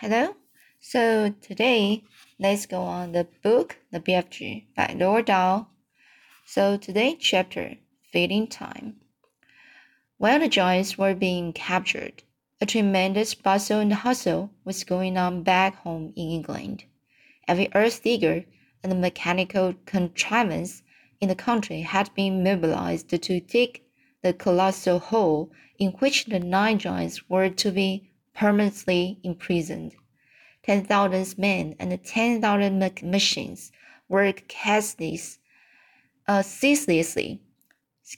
Hello. So today, let's go on the book The BFG by Roald Dahl. So today chapter Feeding Time. While the giants were being captured, a tremendous bustle and hustle was going on back home in England. Every earth digger and mechanical contrivance in the country had been mobilized to dig the colossal hole in which the nine giants were to be permanently imprisoned. Ten thousand men and ten thousand machines worked uh, ceaselessly.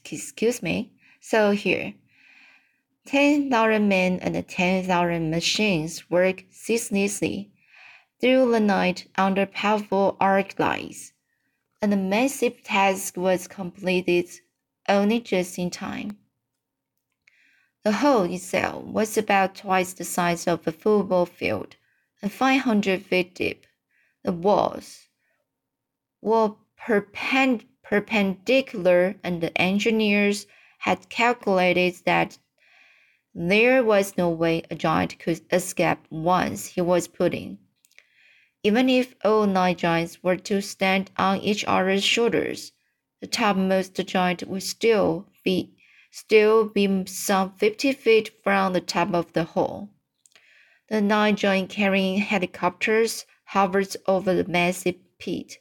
Excuse me. So here, ten thousand men and ten thousand machines worked ceaselessly through the night under powerful arc lights, and the massive task was completed only just in time. The hole itself was about twice the size of a football field and 500 feet deep. The walls were perpend perpendicular, and the engineers had calculated that there was no way a giant could escape once he was put in. Even if all nine giants were to stand on each other's shoulders, the topmost giant would still be still be some 50 feet from the top of the hole. The nine giant carrying helicopters hovered over the massive pit.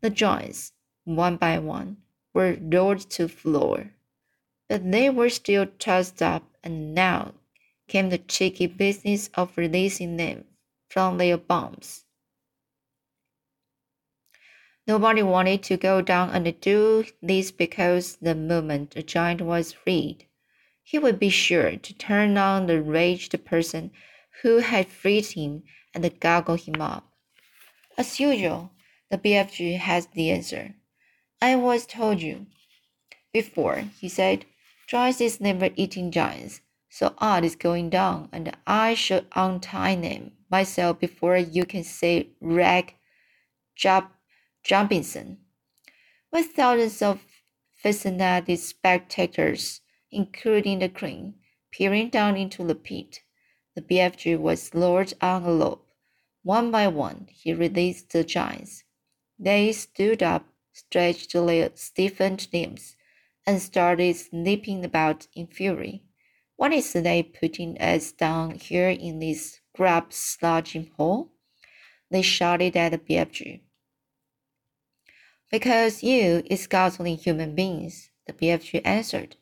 The giants, one by one, were lowered to floor. But they were still tossed up, and now came the tricky business of releasing them from their bombs. Nobody wanted to go down and do this because the moment the giant was freed, he would be sure to turn on the raged person who had freed him and goggle him up. As usual, the BFG has the answer. I was told you. Before, he said, Joyce is never eating giants, so art is going down, and I shall untie them myself before you can say rag job Jumpinson, with thousands of fascinated spectators, including the queen, peering down into the pit. The BFG was lowered on a rope. One by one, he released the giants. They stood up, stretched their stiffened limbs, and started snipping about in fury. What is they putting us down here in this grub sludging hole? They shouted at the BFG. Because you is guzzling human beings, the BFG answered,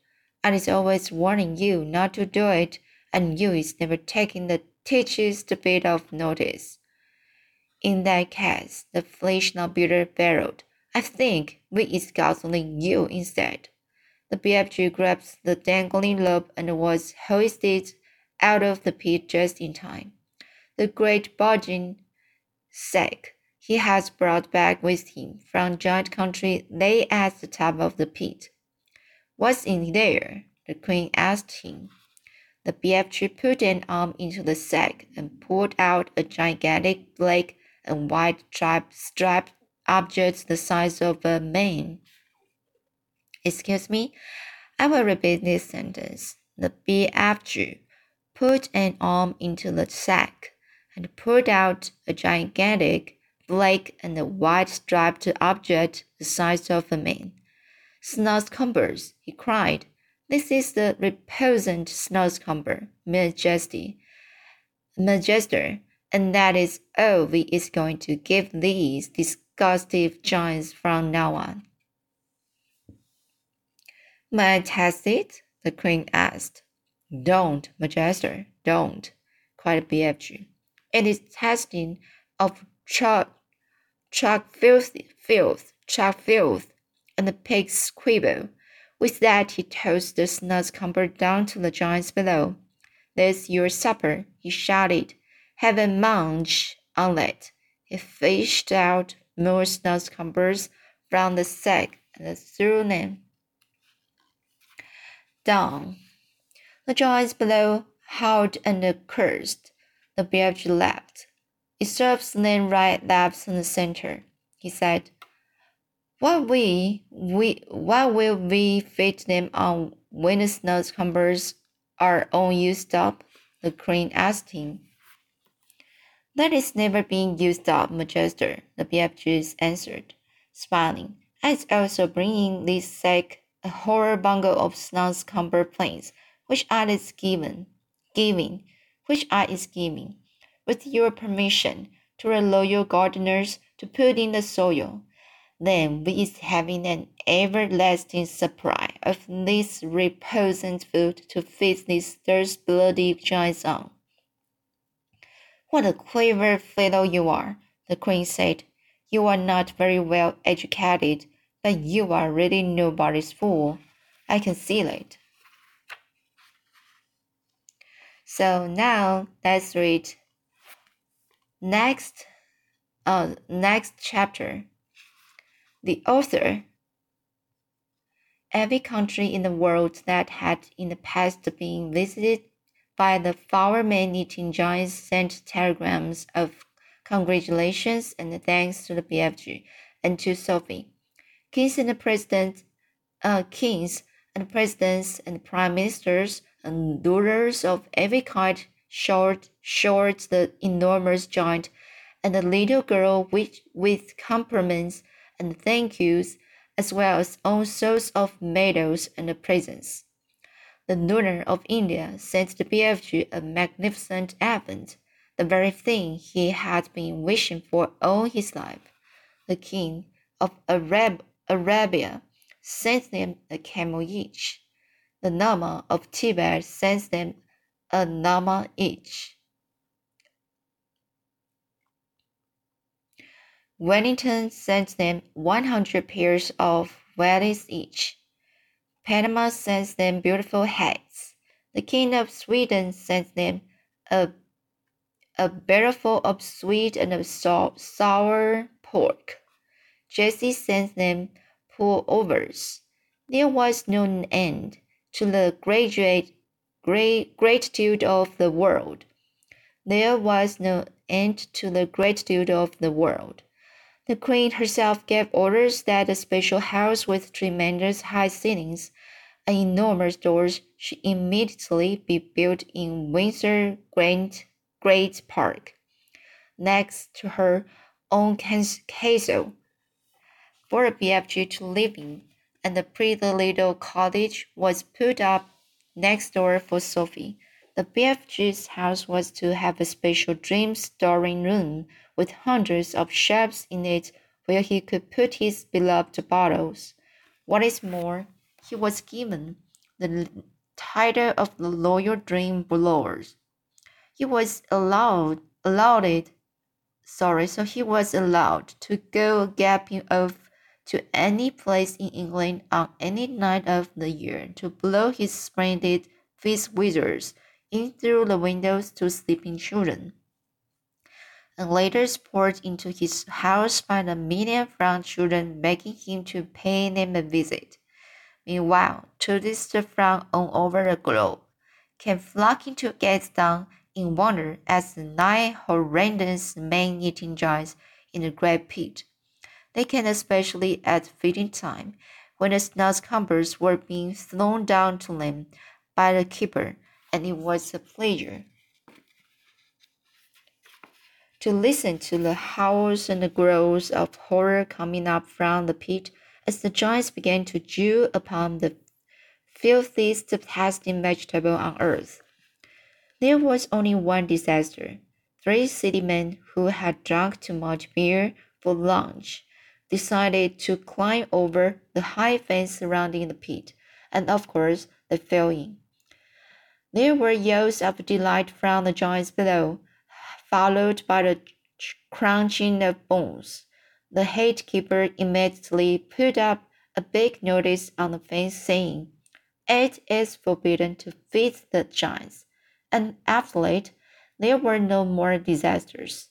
and is always warning you not to do it, and you is never taking the teacher's bit of notice. In that case, the now builder bellowed, I think we is guzzling you instead. The BFG grabbed the dangling rope and was hoisted out of the pit just in time. The great bulging sack he has brought back with him from giant country lay at the top of the pit. What's in there? the queen asked him. The BFG put an arm into the sack and pulled out a gigantic black and white striped, object the size of a man. Excuse me, I will repeat this sentence. The BFG put an arm into the sack and pulled out a gigantic black and a white striped object the size of a man. Snozzcumbers, he cried. This is the reposant Snozzcumber, Majesty, Majester, and that is all we is going to give these disgusting giants from now on. May I test it? the queen asked. Don't, Majester, don't, cried BFG. It is testing of chuck filth, filth, chuck filth, and the pig's quibble. With that, he tossed the Snozzcumber down to the giants below. There's your supper, he shouted. Have a munch on it. He fished out more Snozzcumbers from the sack and threw them down. The giants below howled and cursed. The bear laughed. It serves them right, left, and center, he said. What we we what will we feed them on when the Snozzcumbers are all used up? The queen asked him. That is never being used up, Majester, the BFG answered, smiling. It's also bringing this sack a whole bundle of snow-cumbered planes, which I is given, giving, which I is giving, with your permission, to our loyal gardeners to put in the soil. Then we is having an everlasting supply of this reposant food to feed these thirst-bloody giants on. What a clever fellow you are, the queen said. You are not very well educated, but you are really nobody's fool. I can see it. So now let's read next uh, next chapter. The author Every country in the world that had in the past been visited by the flower man eating giants sent telegrams of congratulations and thanks to the BFG and to Sophie. Kings and presidents, uh, kings and presidents and prime ministers and rulers of every kind showered, showered the enormous giant and the little girl with, with compliments and thank yous, as well as all sorts of medals and presents the ruler of India sent the BFG a magnificent elephant, the very thing he had been wishing for all his life. The king of Arab Arabia sent them a camel each. The Lama of Tibet sent them a llama each. Wellington sent them 100 pairs of wellies each. Panama sends them beautiful hats. The King of Sweden sends them a, a barrelful of sweet and of sour pork. Jersey sends them pullovers. There was no end to the graduate, great, gratitude of the world. There was no end to the gratitude of the world. The queen herself gave orders that a special house with tremendous high ceilings and enormous doors should immediately be built in Windsor Great, Great Park, next to her own castle, for a BFG to live in, and the pretty little cottage was put up next door for Sophie. The BFG's house was to have a special dream storing room with hundreds of shelves in it where he could put his beloved bottles. What is more, he was given the title of the Loyal Dream Blowers. He was allowed allowed it sorry, so he was allowed to go galloping off to any place in England on any night of the year to blow his splendid fizz whizzers in through the windows to sleeping children and later poured into his house by the million franc children begging him to pay them a visit. Meanwhile, tourists from all over the globe came flocking to gaze in wonder at the nine horrendous man-eating giants in the great pit. They came especially at feeding time, when the snozzcumbers were being thrown down to them by the keeper, and it was a pleasure to listen to the howls and the growls of horror coming up from the pit as the giants began to chew upon the filthiest tasting vegetable on earth. There was only one disaster. Three city men who had drunk too much beer for lunch decided to climb over the high fence surrounding the pit, and of course they fell in. There were yells of delight from the giants below, followed by the crunching of bones. The gatekeeper immediately put up a big notice on the fence saying, It is forbidden to feed the giants. And after that, there were no more disasters.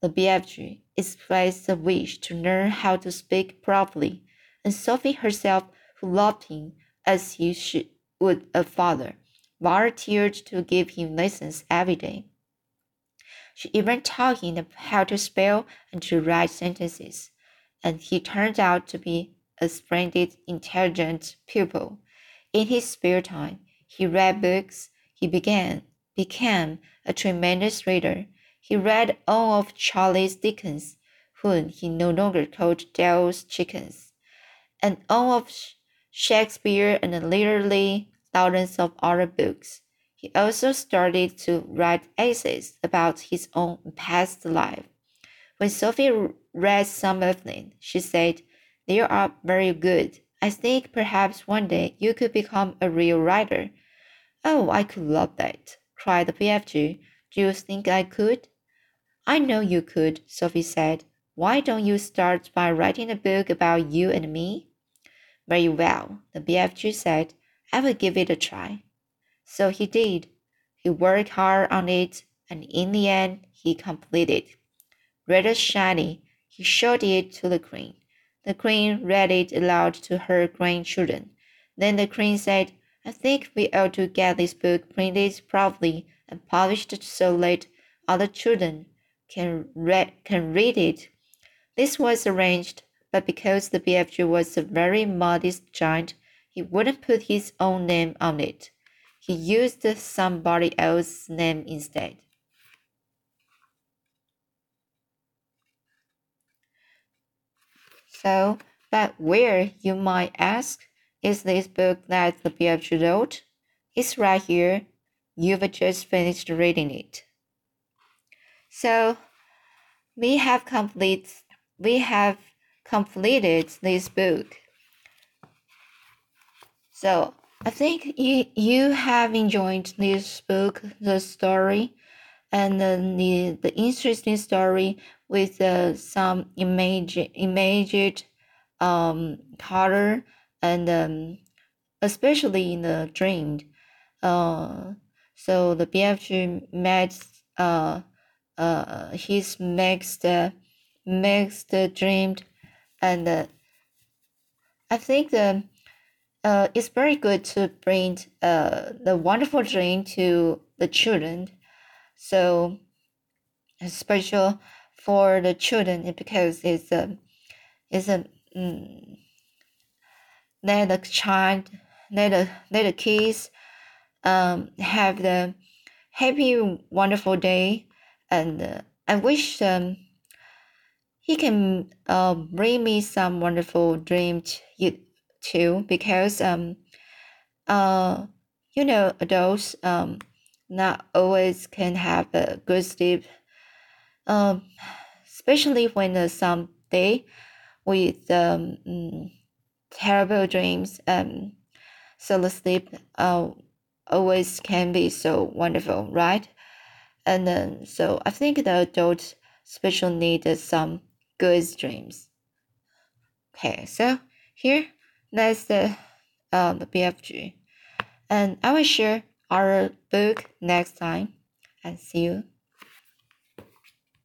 The BFG expressed a wish to learn how to speak properly, and Sophie herself, who loved him as he should, would a father, volunteered to give him lessons every day. She even taught him how to spell and to write sentences, and he turned out to be a splendid, intelligent pupil. In his spare time, he read books. He began became a tremendous reader. He read all of Charles Dickens, whom he no longer called Dahl's chickens, and all of Shakespeare and literally thousands of other books. He also started to write essays about his own past life. When Sophie read some of them, she said, They are very good. I think perhaps one day you could become a real writer. Oh, I could love that, cried the BFG. Do you think I could? I know you could, Sophie said. Why don't you start by writing a book about you and me? Very well, the BFG said. I will give it a try. So he did. He worked hard on it, and in the end, he completed. Rather shiny, he showed it to the Queen. The Queen read it aloud to her grandchildren. Then the Queen said, I think we ought to get this book printed properly and published so that other children can read, can read it. This was arranged, but because the BFG was a very modest giant, he wouldn't put his own name on it. He used somebody else's name instead. So, but where, you might ask, is this book that the BFG wrote? It's right here. You've just finished reading it. So, we have complete we have completed this book. So I think you you have enjoyed this book, the story, and the the interesting story with uh, some image imaged um color and um, especially in the dream. Uh, so the BFG met uh uh his uh, next dreamed and uh, I think the uh, it's very good to bring uh, the wonderful dream to the children. So, special for the children because it's a, it's a, um, let the child, let the, let the kids um, have the happy, wonderful day. And uh, I wish um, he can uh, bring me some wonderful dreams too because um uh you know adults um not always can have a good sleep um especially when uh, some day with um mm, terrible dreams um so the sleep uh always can be so wonderful right and then so i think the adults especially need some good dreams okay so here that's the um, BFG. And I will share our book next time. And see you.